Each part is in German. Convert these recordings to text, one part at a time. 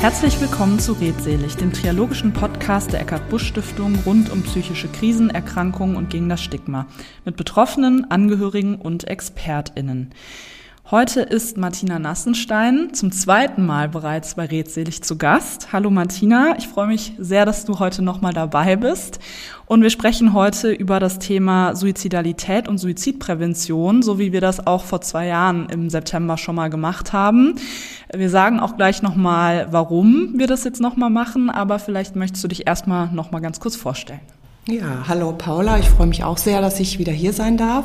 Herzlich willkommen zu Redselig, dem triologischen Podcast der Eckart Busch Stiftung rund um psychische Krisen, Erkrankungen und gegen das Stigma mit Betroffenen, Angehörigen und ExpertInnen. Heute ist Martina Nassenstein zum zweiten Mal bereits bei Redselig zu Gast. Hallo Martina, ich freue mich sehr, dass du heute nochmal dabei bist. Und wir sprechen heute über das Thema Suizidalität und Suizidprävention, so wie wir das auch vor zwei Jahren im September schon mal gemacht haben. Wir sagen auch gleich nochmal, warum wir das jetzt nochmal machen, aber vielleicht möchtest du dich erstmal nochmal ganz kurz vorstellen. Ja, hallo Paula, ich freue mich auch sehr, dass ich wieder hier sein darf.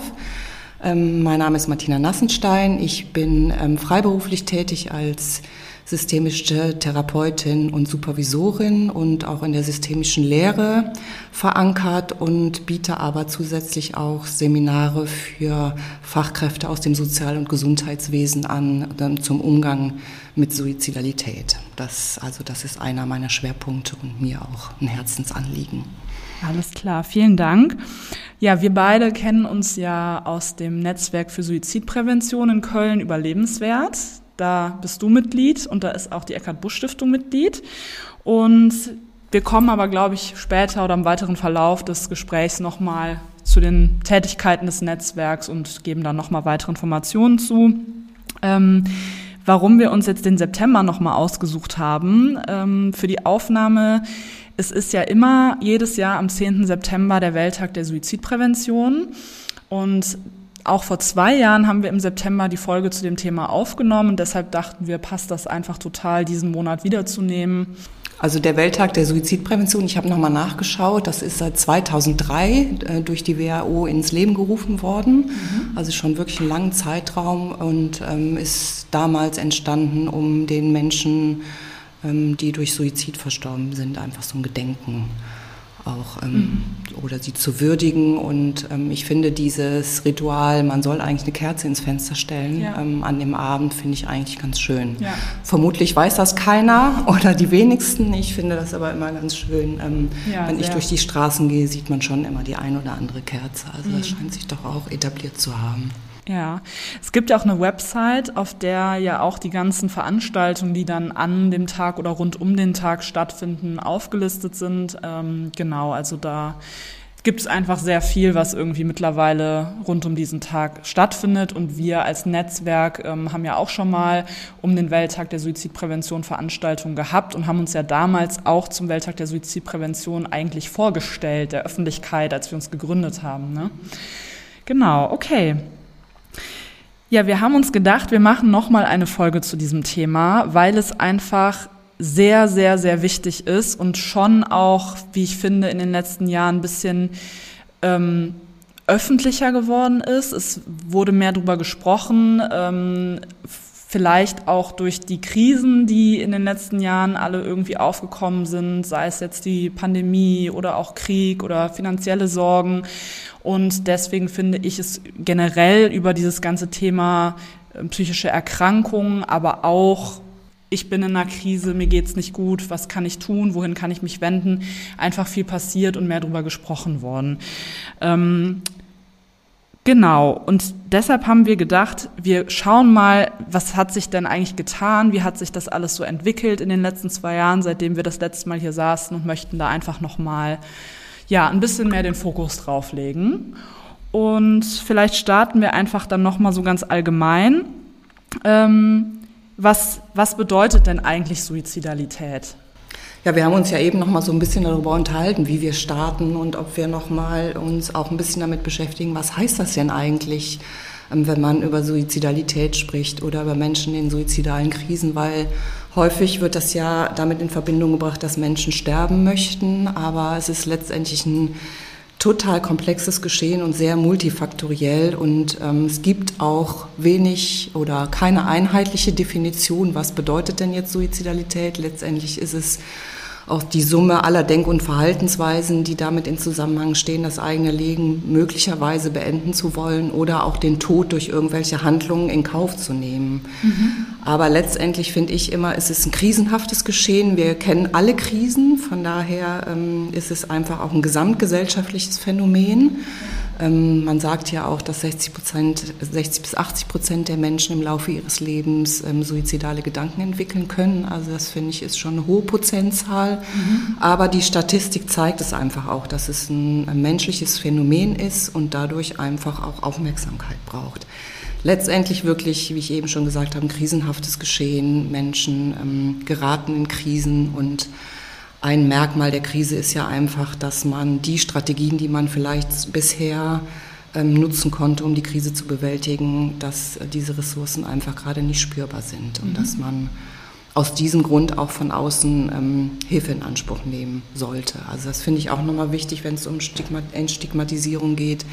Ähm, mein Name ist Martina Nassenstein. Ich bin ähm, freiberuflich tätig als systemische Therapeutin und Supervisorin und auch in der systemischen Lehre verankert und biete aber zusätzlich auch Seminare für Fachkräfte aus dem Sozial- und Gesundheitswesen an ähm, zum Umgang mit Suizidalität. Das, also das ist einer meiner Schwerpunkte und mir auch ein Herzensanliegen. Alles klar, vielen Dank. Ja, wir beide kennen uns ja aus dem Netzwerk für Suizidprävention in Köln überlebenswert. Da bist du Mitglied und da ist auch die Eckhard Busch Stiftung Mitglied. Und wir kommen aber, glaube ich, später oder im weiteren Verlauf des Gesprächs nochmal zu den Tätigkeiten des Netzwerks und geben dann nochmal weitere Informationen zu. Ähm, warum wir uns jetzt den September nochmal ausgesucht haben ähm, für die Aufnahme es ist ja immer jedes Jahr am 10. September der Welttag der Suizidprävention. Und auch vor zwei Jahren haben wir im September die Folge zu dem Thema aufgenommen. Und deshalb dachten wir, passt das einfach total, diesen Monat wiederzunehmen. Also der Welttag der Suizidprävention, ich habe nochmal nachgeschaut, das ist seit 2003 äh, durch die WHO ins Leben gerufen worden. Mhm. Also schon wirklich einen langen Zeitraum und ähm, ist damals entstanden, um den Menschen die durch Suizid verstorben sind, einfach so ein Gedenken auch ähm, mhm. oder sie zu würdigen. Und ähm, ich finde dieses Ritual, man soll eigentlich eine Kerze ins Fenster stellen ja. ähm, an dem Abend, finde ich eigentlich ganz schön. Ja. Vermutlich weiß das keiner oder die wenigsten. Ich finde das aber immer ganz schön. Ähm, ja, wenn ich durch die Straßen gehe, sieht man schon immer die ein oder andere Kerze. Also mhm. das scheint sich doch auch etabliert zu haben. Ja, es gibt ja auch eine Website, auf der ja auch die ganzen Veranstaltungen, die dann an dem Tag oder rund um den Tag stattfinden, aufgelistet sind. Ähm, genau, also da gibt es einfach sehr viel, was irgendwie mittlerweile rund um diesen Tag stattfindet. Und wir als Netzwerk ähm, haben ja auch schon mal um den Welttag der Suizidprävention Veranstaltungen gehabt und haben uns ja damals auch zum Welttag der Suizidprävention eigentlich vorgestellt, der Öffentlichkeit, als wir uns gegründet haben. Ne? Genau, okay. Ja, wir haben uns gedacht, wir machen nochmal eine Folge zu diesem Thema, weil es einfach sehr, sehr, sehr wichtig ist und schon auch, wie ich finde, in den letzten Jahren ein bisschen ähm, öffentlicher geworden ist. Es wurde mehr darüber gesprochen. Ähm, vielleicht auch durch die Krisen, die in den letzten Jahren alle irgendwie aufgekommen sind, sei es jetzt die Pandemie oder auch Krieg oder finanzielle Sorgen. Und deswegen finde ich es generell über dieses ganze Thema äh, psychische Erkrankungen, aber auch ich bin in einer Krise, mir geht's nicht gut, was kann ich tun, wohin kann ich mich wenden, einfach viel passiert und mehr darüber gesprochen worden. Ähm, Genau, und deshalb haben wir gedacht, wir schauen mal, was hat sich denn eigentlich getan, wie hat sich das alles so entwickelt in den letzten zwei Jahren, seitdem wir das letzte Mal hier saßen und möchten da einfach nochmal ja, ein bisschen mehr den Fokus drauflegen. Und vielleicht starten wir einfach dann nochmal so ganz allgemein. Ähm, was, was bedeutet denn eigentlich Suizidalität? Ja, wir haben uns ja eben noch mal so ein bisschen darüber unterhalten, wie wir starten und ob wir noch mal uns auch ein bisschen damit beschäftigen, was heißt das denn eigentlich, ähm, wenn man über Suizidalität spricht oder über Menschen in suizidalen Krisen, weil häufig wird das ja damit in Verbindung gebracht, dass Menschen sterben möchten, aber es ist letztendlich ein total komplexes Geschehen und sehr multifaktoriell und ähm, es gibt auch wenig oder keine einheitliche Definition, was bedeutet denn jetzt Suizidalität. Letztendlich ist es auch die Summe aller Denk- und Verhaltensweisen, die damit in Zusammenhang stehen, das eigene Leben möglicherweise beenden zu wollen oder auch den Tod durch irgendwelche Handlungen in Kauf zu nehmen. Mhm. Aber letztendlich finde ich immer, es ist ein krisenhaftes Geschehen. Wir kennen alle Krisen, von daher ähm, ist es einfach auch ein gesamtgesellschaftliches Phänomen. Ähm, man sagt ja auch, dass 60, Prozent, 60 bis 80 Prozent der Menschen im Laufe ihres Lebens ähm, suizidale Gedanken entwickeln können. Also das finde ich ist schon eine hohe Prozentzahl. Mhm. Aber die Statistik zeigt es einfach auch, dass es ein, ein menschliches Phänomen ist und dadurch einfach auch Aufmerksamkeit braucht letztendlich wirklich, wie ich eben schon gesagt habe, ein krisenhaftes Geschehen. Menschen ähm, geraten in Krisen und ein Merkmal der Krise ist ja einfach, dass man die Strategien, die man vielleicht bisher ähm, nutzen konnte, um die Krise zu bewältigen, dass diese Ressourcen einfach gerade nicht spürbar sind und mhm. dass man aus diesem Grund auch von außen ähm, Hilfe in Anspruch nehmen sollte. Also das finde ich auch nochmal wichtig, wenn es um Stigma Entstigmatisierung geht,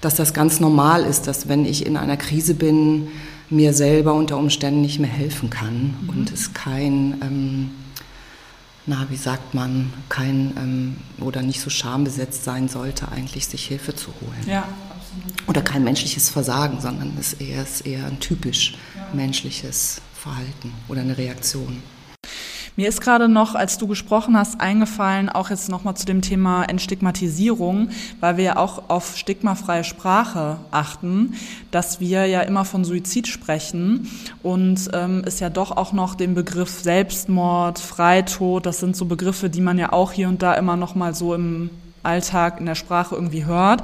dass das ganz normal ist, dass wenn ich in einer Krise bin, mir selber unter Umständen nicht mehr helfen kann mhm. und es kein ähm, na, wie sagt man, kein ähm, oder nicht so schambesetzt sein sollte, eigentlich sich Hilfe zu holen. Ja, absolut. Oder kein menschliches Versagen, sondern es ist eher, ist eher ein typisch ja. menschliches Verhalten oder eine Reaktion. Mir ist gerade noch, als du gesprochen hast, eingefallen, auch jetzt nochmal zu dem Thema Entstigmatisierung, weil wir ja auch auf stigmafreie Sprache achten, dass wir ja immer von Suizid sprechen und ähm, es ja doch auch noch den Begriff Selbstmord, Freitod, das sind so Begriffe, die man ja auch hier und da immer noch mal so im Alltag in der Sprache irgendwie hört.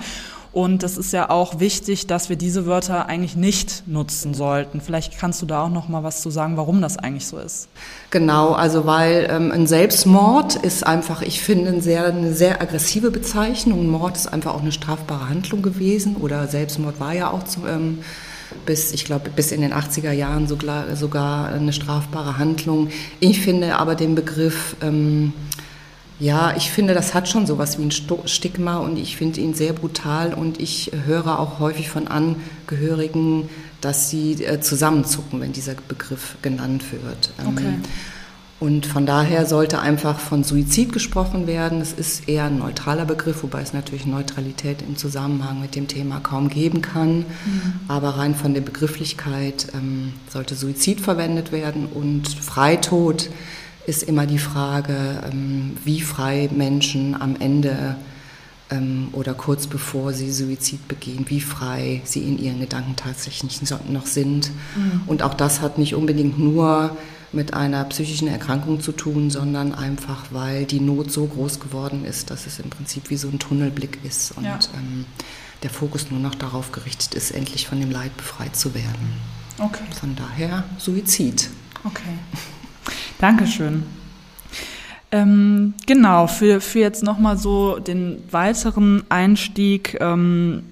Und es ist ja auch wichtig, dass wir diese Wörter eigentlich nicht nutzen sollten. Vielleicht kannst du da auch noch mal was zu sagen, warum das eigentlich so ist. Genau, also weil ähm, ein Selbstmord ist einfach, ich finde, eine sehr, eine sehr aggressive Bezeichnung. Mord ist einfach auch eine strafbare Handlung gewesen oder Selbstmord war ja auch zu, ähm, bis, ich glaube, bis in den 80er Jahren sogar, sogar eine strafbare Handlung. Ich finde aber den Begriff ähm, ja, ich finde, das hat schon sowas wie ein Stigma und ich finde ihn sehr brutal und ich höre auch häufig von Angehörigen, dass sie äh, zusammenzucken, wenn dieser Begriff genannt wird. Ähm, okay. Und von daher sollte einfach von Suizid gesprochen werden. Es ist eher ein neutraler Begriff, wobei es natürlich Neutralität im Zusammenhang mit dem Thema kaum geben kann. Mhm. Aber rein von der Begrifflichkeit ähm, sollte Suizid verwendet werden und Freitod ist immer die Frage, ähm, wie frei Menschen am Ende ähm, oder kurz bevor sie Suizid begehen, wie frei sie in ihren Gedanken tatsächlich noch sind. Mhm. Und auch das hat nicht unbedingt nur mit einer psychischen Erkrankung zu tun, sondern einfach, weil die Not so groß geworden ist, dass es im Prinzip wie so ein Tunnelblick ist und ja. ähm, der Fokus nur noch darauf gerichtet ist, endlich von dem Leid befreit zu werden. Okay. Von daher Suizid. Okay. Dankeschön. Ähm, genau, für, für jetzt nochmal so den weiteren Einstieg. Ähm,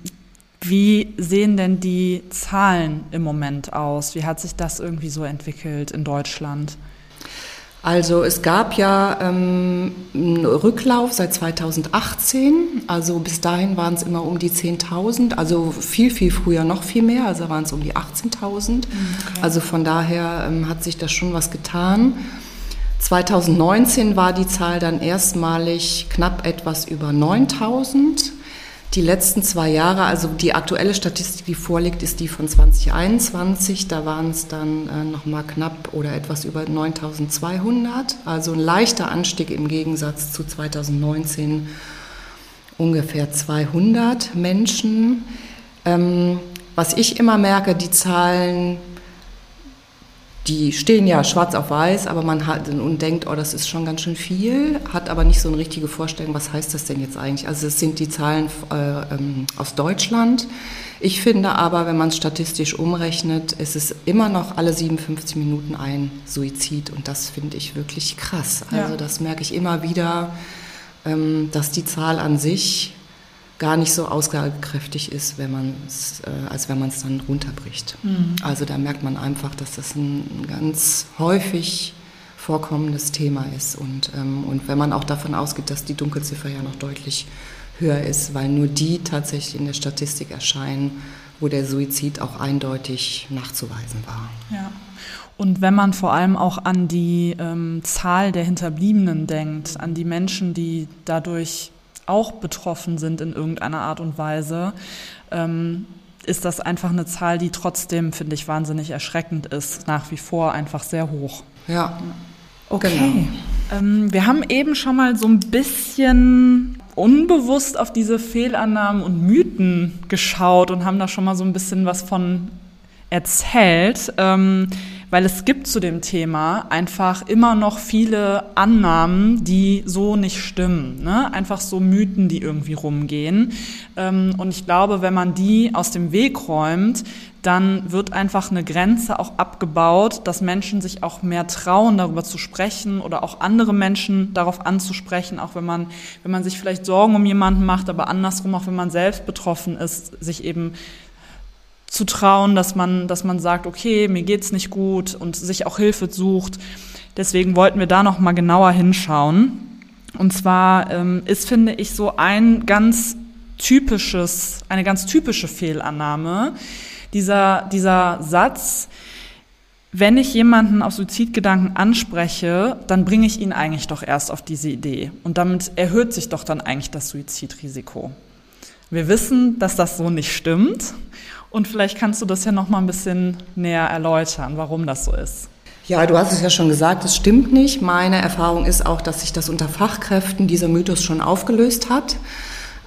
wie sehen denn die Zahlen im Moment aus? Wie hat sich das irgendwie so entwickelt in Deutschland? Also es gab ja ähm, einen Rücklauf seit 2018. Also bis dahin waren es immer um die 10.000. Also viel, viel früher noch viel mehr. Also waren es um die 18.000. Mhm, okay. Also von daher ähm, hat sich da schon was getan. 2019 war die Zahl dann erstmalig knapp etwas über 9000. Die letzten zwei Jahre, also die aktuelle Statistik, die vorliegt, ist die von 2021. Da waren es dann äh, nochmal knapp oder etwas über 9200. Also ein leichter Anstieg im Gegensatz zu 2019 ungefähr 200 Menschen. Ähm, was ich immer merke, die Zahlen die stehen ja schwarz auf weiß, aber man hat und denkt, oh, das ist schon ganz schön viel, hat aber nicht so eine richtige Vorstellung, was heißt das denn jetzt eigentlich? Also es sind die Zahlen äh, ähm, aus Deutschland. Ich finde aber, wenn man es statistisch umrechnet, ist es immer noch alle 57 Minuten ein Suizid und das finde ich wirklich krass. Also ja. das merke ich immer wieder, ähm, dass die Zahl an sich gar nicht so aussagekräftig ist, wenn man äh, als wenn man es dann runterbricht. Mhm. Also da merkt man einfach, dass das ein ganz häufig vorkommendes Thema ist. Und, ähm, und wenn man auch davon ausgeht, dass die Dunkelziffer ja noch deutlich höher ist, weil nur die tatsächlich in der Statistik erscheinen, wo der Suizid auch eindeutig nachzuweisen war. Ja. Und wenn man vor allem auch an die ähm, Zahl der Hinterbliebenen denkt, an die Menschen, die dadurch auch betroffen sind in irgendeiner Art und Weise, ähm, ist das einfach eine Zahl, die trotzdem, finde ich, wahnsinnig erschreckend ist, nach wie vor einfach sehr hoch. Ja. Okay. Genau. Ähm, wir haben eben schon mal so ein bisschen unbewusst auf diese Fehlannahmen und Mythen geschaut und haben da schon mal so ein bisschen was von erzählt, ähm, weil es gibt zu dem Thema einfach immer noch viele Annahmen, die so nicht stimmen. Ne? Einfach so Mythen, die irgendwie rumgehen. Ähm, und ich glaube, wenn man die aus dem Weg räumt, dann wird einfach eine Grenze auch abgebaut, dass Menschen sich auch mehr trauen, darüber zu sprechen oder auch andere Menschen darauf anzusprechen, auch wenn man, wenn man sich vielleicht Sorgen um jemanden macht, aber andersrum, auch wenn man selbst betroffen ist, sich eben zu trauen, dass man, dass man sagt, okay, mir geht's nicht gut und sich auch Hilfe sucht. Deswegen wollten wir da noch mal genauer hinschauen. Und zwar ähm, ist, finde ich, so ein ganz typisches, eine ganz typische Fehlannahme dieser, dieser Satz, wenn ich jemanden auf Suizidgedanken anspreche, dann bringe ich ihn eigentlich doch erst auf diese Idee. Und damit erhöht sich doch dann eigentlich das Suizidrisiko. Wir wissen, dass das so nicht stimmt. Und vielleicht kannst du das ja noch mal ein bisschen näher erläutern, warum das so ist. Ja, du hast es ja schon gesagt, es stimmt nicht. Meine Erfahrung ist auch, dass sich das unter Fachkräften dieser Mythos schon aufgelöst hat.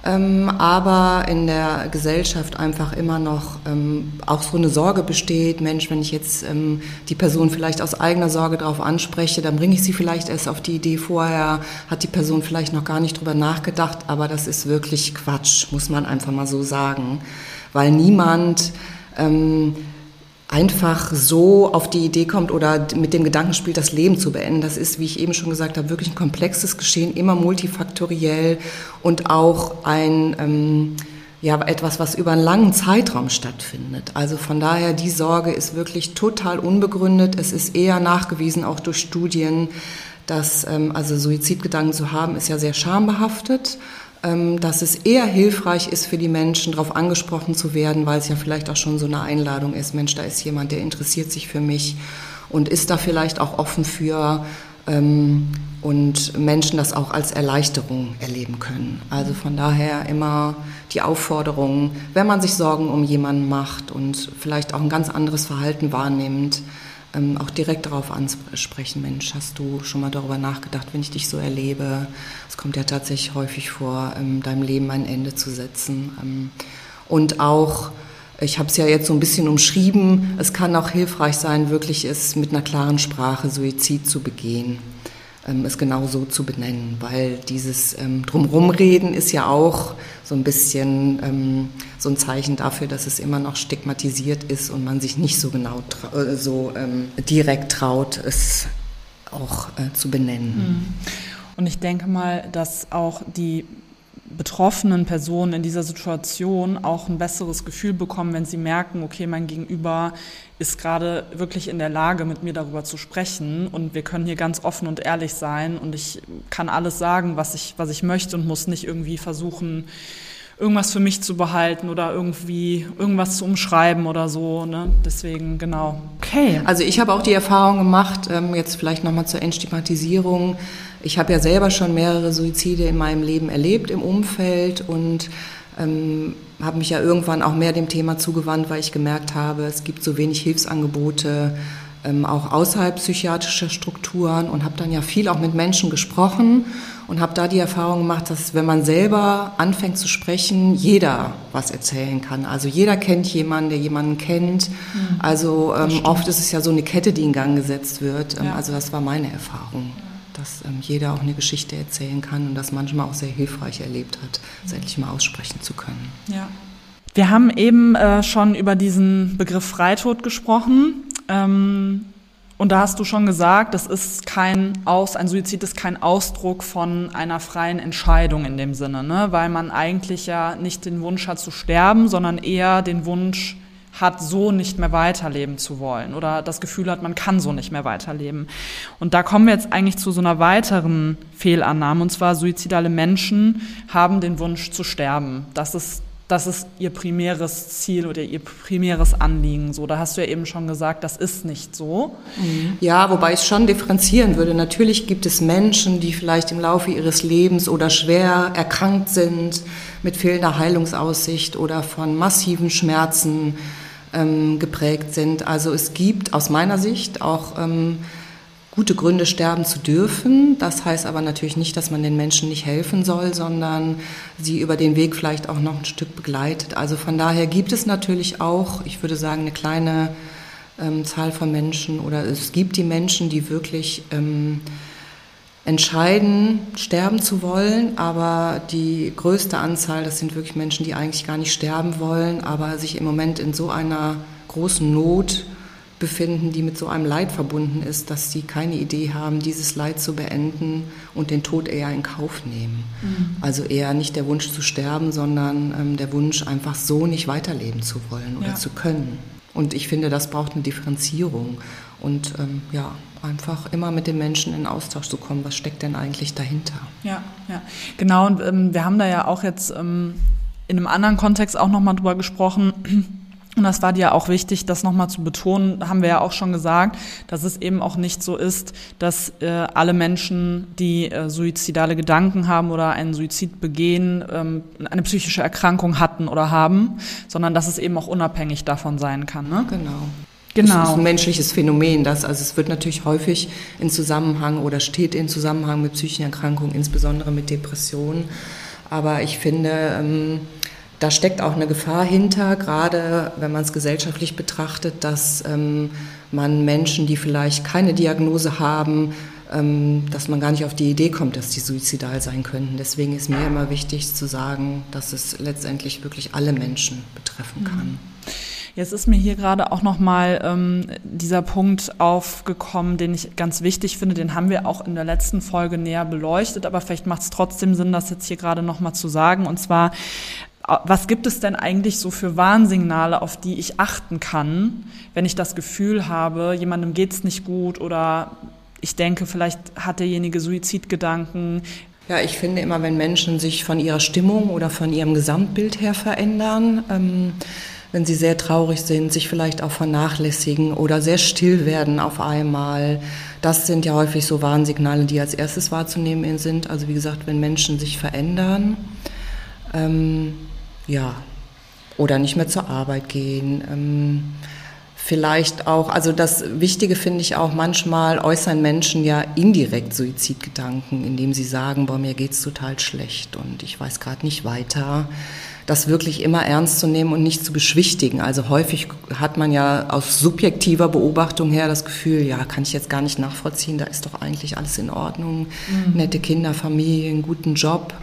Ähm, aber in der Gesellschaft einfach immer noch ähm, auch so eine Sorge besteht. Mensch, wenn ich jetzt ähm, die Person vielleicht aus eigener Sorge darauf anspreche, dann bringe ich sie vielleicht erst auf die Idee vorher, hat die Person vielleicht noch gar nicht drüber nachgedacht, aber das ist wirklich Quatsch, muss man einfach mal so sagen weil niemand ähm, einfach so auf die Idee kommt oder mit dem Gedanken spielt, das Leben zu beenden. Das ist, wie ich eben schon gesagt habe, wirklich ein komplexes Geschehen, immer multifaktoriell und auch ein ähm, ja etwas, was über einen langen Zeitraum stattfindet. Also von daher die Sorge ist wirklich total unbegründet. Es ist eher nachgewiesen, auch durch Studien, dass ähm, also Suizidgedanken zu haben, ist ja sehr schambehaftet dass es eher hilfreich ist für die Menschen, darauf angesprochen zu werden, weil es ja vielleicht auch schon so eine Einladung ist, Mensch, da ist jemand, der interessiert sich für mich und ist da vielleicht auch offen für ähm, und Menschen das auch als Erleichterung erleben können. Also von daher immer die Aufforderung, wenn man sich Sorgen um jemanden macht und vielleicht auch ein ganz anderes Verhalten wahrnimmt, ähm, auch direkt darauf ansprechen, Mensch, hast du schon mal darüber nachgedacht, wenn ich dich so erlebe? Es kommt ja tatsächlich häufig vor, ähm, deinem Leben ein Ende zu setzen. Ähm, und auch, ich habe es ja jetzt so ein bisschen umschrieben, es kann auch hilfreich sein, wirklich es mit einer klaren Sprache Suizid zu begehen ähm, es genau so zu benennen, weil dieses ähm, Drumrumreden ist ja auch so ein bisschen ähm, so ein Zeichen dafür, dass es immer noch stigmatisiert ist und man sich nicht so genau äh, so ähm, direkt traut, es auch äh, zu benennen. Mhm. Und ich denke mal, dass auch die betroffenen Personen in dieser Situation auch ein besseres Gefühl bekommen, wenn sie merken, okay, mein Gegenüber ist gerade wirklich in der Lage, mit mir darüber zu sprechen. Und wir können hier ganz offen und ehrlich sein. Und ich kann alles sagen, was ich, was ich möchte und muss nicht irgendwie versuchen, irgendwas für mich zu behalten oder irgendwie irgendwas zu umschreiben oder so. Ne? Deswegen, genau. Okay. Also ich habe auch die Erfahrung gemacht, ähm, jetzt vielleicht nochmal zur Entstigmatisierung. Ich habe ja selber schon mehrere Suizide in meinem Leben erlebt im Umfeld und ähm, habe mich ja irgendwann auch mehr dem Thema zugewandt, weil ich gemerkt habe, es gibt so wenig Hilfsangebote ähm, auch außerhalb psychiatrischer Strukturen und habe dann ja viel auch mit Menschen gesprochen und habe da die Erfahrung gemacht, dass wenn man selber anfängt zu sprechen, jeder was erzählen kann. Also jeder kennt jemanden, der jemanden kennt. Mhm. Also ähm, oft ist es ja so eine Kette, die in Gang gesetzt wird. Ähm, ja. Also das war meine Erfahrung, dass ähm, jeder auch eine Geschichte erzählen kann und das manchmal auch sehr hilfreich erlebt hat, es endlich mal aussprechen zu können. Ja. Wir haben eben äh, schon über diesen Begriff Freitod gesprochen. Ähm, und da hast du schon gesagt, das ist kein Aus, ein Suizid ist kein Ausdruck von einer freien Entscheidung in dem Sinne, ne? weil man eigentlich ja nicht den Wunsch hat zu sterben, sondern eher den Wunsch hat, so nicht mehr weiterleben zu wollen oder das Gefühl hat, man kann so nicht mehr weiterleben. Und da kommen wir jetzt eigentlich zu so einer weiteren Fehlannahme, und zwar suizidale Menschen haben den Wunsch zu sterben. Das ist das ist ihr primäres Ziel oder ihr primäres Anliegen. So, da hast du ja eben schon gesagt, das ist nicht so. Mhm. Ja, wobei ich schon differenzieren würde. Natürlich gibt es Menschen, die vielleicht im Laufe ihres Lebens oder schwer erkrankt sind mit fehlender Heilungsaussicht oder von massiven Schmerzen ähm, geprägt sind. Also es gibt aus meiner Sicht auch ähm, gute Gründe, sterben zu dürfen. Das heißt aber natürlich nicht, dass man den Menschen nicht helfen soll, sondern sie über den Weg vielleicht auch noch ein Stück begleitet. Also von daher gibt es natürlich auch, ich würde sagen, eine kleine ähm, Zahl von Menschen oder es gibt die Menschen, die wirklich ähm, entscheiden, sterben zu wollen, aber die größte Anzahl, das sind wirklich Menschen, die eigentlich gar nicht sterben wollen, aber sich im Moment in so einer großen Not befinden, die mit so einem Leid verbunden ist, dass sie keine Idee haben, dieses Leid zu beenden und den Tod eher in Kauf nehmen. Mhm. Also eher nicht der Wunsch zu sterben, sondern ähm, der Wunsch, einfach so nicht weiterleben zu wollen oder ja. zu können. Und ich finde, das braucht eine Differenzierung und ähm, ja, einfach immer mit den Menschen in Austausch zu kommen. Was steckt denn eigentlich dahinter? Ja, ja, genau. Und ähm, wir haben da ja auch jetzt ähm, in einem anderen Kontext auch nochmal drüber gesprochen und das war dir auch wichtig, das nochmal zu betonen, haben wir ja auch schon gesagt, dass es eben auch nicht so ist, dass äh, alle Menschen, die äh, suizidale Gedanken haben oder einen Suizid begehen, ähm, eine psychische Erkrankung hatten oder haben, sondern dass es eben auch unabhängig davon sein kann. Ne? Genau. Genau. Das ist ein menschliches Phänomen, das also es wird natürlich häufig in Zusammenhang oder steht in Zusammenhang mit psychischen Erkrankungen, insbesondere mit Depressionen. Aber ich finde, ähm, da steckt auch eine Gefahr hinter, gerade wenn man es gesellschaftlich betrachtet, dass ähm, man Menschen, die vielleicht keine Diagnose haben, ähm, dass man gar nicht auf die Idee kommt, dass die suizidal sein könnten. Deswegen ist mir immer wichtig zu sagen, dass es letztendlich wirklich alle Menschen betreffen kann. Mhm. Jetzt ist mir hier gerade auch nochmal ähm, dieser Punkt aufgekommen, den ich ganz wichtig finde. Den haben wir auch in der letzten Folge näher beleuchtet, aber vielleicht macht es trotzdem Sinn, das jetzt hier gerade nochmal zu sagen. Und zwar was gibt es denn eigentlich so für Warnsignale, auf die ich achten kann, wenn ich das Gefühl habe, jemandem geht's nicht gut oder ich denke, vielleicht hat derjenige Suizidgedanken. Ja, ich finde immer, wenn Menschen sich von ihrer Stimmung oder von ihrem Gesamtbild her verändern, ähm, wenn sie sehr traurig sind, sich vielleicht auch vernachlässigen oder sehr still werden auf einmal. Das sind ja häufig so Warnsignale, die als erstes wahrzunehmen sind. Also wie gesagt, wenn Menschen sich verändern. Ähm, ja, oder nicht mehr zur Arbeit gehen. Ähm, vielleicht auch, also das Wichtige finde ich auch, manchmal äußern Menschen ja indirekt Suizidgedanken, indem sie sagen, boah, mir geht's total schlecht und ich weiß gerade nicht weiter. Das wirklich immer ernst zu nehmen und nicht zu beschwichtigen. Also häufig hat man ja aus subjektiver Beobachtung her das Gefühl, ja, kann ich jetzt gar nicht nachvollziehen, da ist doch eigentlich alles in Ordnung, mhm. nette Kinder, Familie, einen guten Job.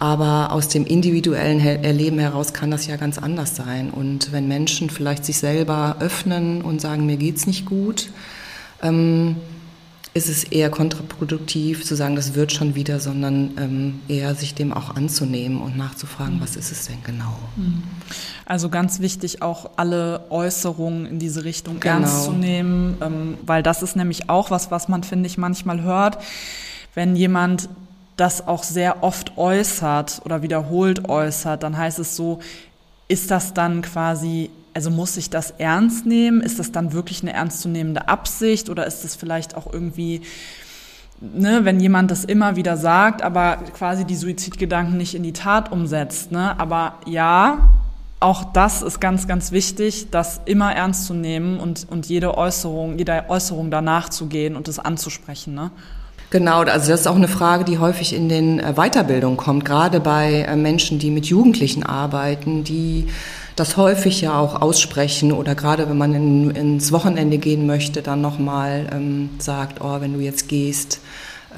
Aber aus dem individuellen Erleben heraus kann das ja ganz anders sein. Und wenn Menschen vielleicht sich selber öffnen und sagen, mir geht's nicht gut, ähm, ist es eher kontraproduktiv zu sagen, das wird schon wieder, sondern ähm, eher sich dem auch anzunehmen und nachzufragen, mhm. was ist es denn genau. Mhm. Also ganz wichtig, auch alle Äußerungen in diese Richtung genau. ernst zu nehmen, ähm, weil das ist nämlich auch was, was man, finde ich, manchmal hört. Wenn jemand das auch sehr oft äußert oder wiederholt äußert, dann heißt es so, ist das dann quasi, also muss ich das ernst nehmen? Ist das dann wirklich eine ernstzunehmende Absicht oder ist das vielleicht auch irgendwie, ne, wenn jemand das immer wieder sagt, aber quasi die Suizidgedanken nicht in die Tat umsetzt, ne? Aber ja, auch das ist ganz, ganz wichtig, das immer ernst zu nehmen und, und jede Äußerung, jeder Äußerung danach zu gehen und es anzusprechen, ne? Genau, also das ist auch eine Frage, die häufig in den äh, Weiterbildungen kommt, gerade bei äh, Menschen, die mit Jugendlichen arbeiten, die das häufig ja auch aussprechen oder gerade wenn man in, ins Wochenende gehen möchte, dann nochmal ähm, sagt, oh, wenn du jetzt gehst,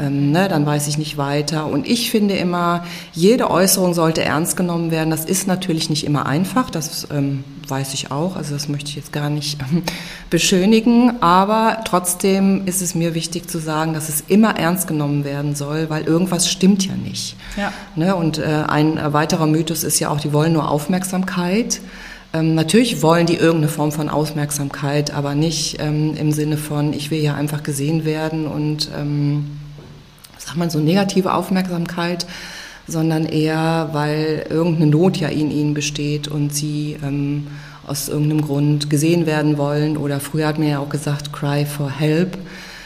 ähm, ne, dann weiß ich nicht weiter. Und ich finde immer, jede Äußerung sollte ernst genommen werden. Das ist natürlich nicht immer einfach, das ähm, weiß ich auch, also das möchte ich jetzt gar nicht ähm, beschönigen, aber trotzdem ist es mir wichtig zu sagen, dass es immer ernst genommen werden soll, weil irgendwas stimmt ja nicht. Ja. Ne, und äh, ein weiterer Mythos ist ja auch, die wollen nur Aufmerksamkeit. Ähm, natürlich wollen die irgendeine Form von Aufmerksamkeit, aber nicht ähm, im Sinne von, ich will ja einfach gesehen werden und ähm, sagt man so negative Aufmerksamkeit, sondern eher, weil irgendeine Not ja in ihnen besteht und sie ähm, aus irgendeinem Grund gesehen werden wollen. Oder früher hat man ja auch gesagt, cry for help.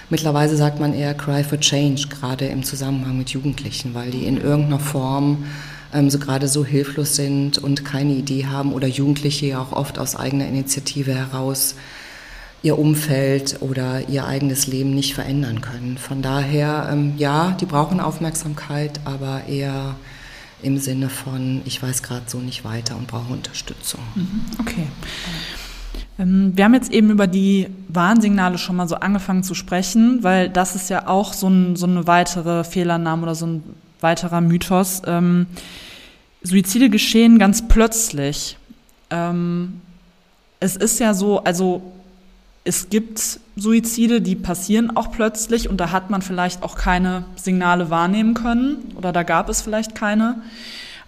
Mittlerweile sagt man eher cry for change, gerade im Zusammenhang mit Jugendlichen, weil die in irgendeiner Form ähm, so gerade so hilflos sind und keine Idee haben oder Jugendliche ja auch oft aus eigener Initiative heraus ihr Umfeld oder ihr eigenes Leben nicht verändern können. Von daher, ähm, ja, die brauchen Aufmerksamkeit, aber eher im Sinne von, ich weiß gerade so nicht weiter und brauche Unterstützung. Mhm, okay. Ähm, wir haben jetzt eben über die Warnsignale schon mal so angefangen zu sprechen, weil das ist ja auch so, ein, so eine weitere Fehlannahme oder so ein weiterer Mythos. Ähm, Suizide geschehen ganz plötzlich. Ähm, es ist ja so, also es gibt Suizide, die passieren auch plötzlich und da hat man vielleicht auch keine Signale wahrnehmen können oder da gab es vielleicht keine.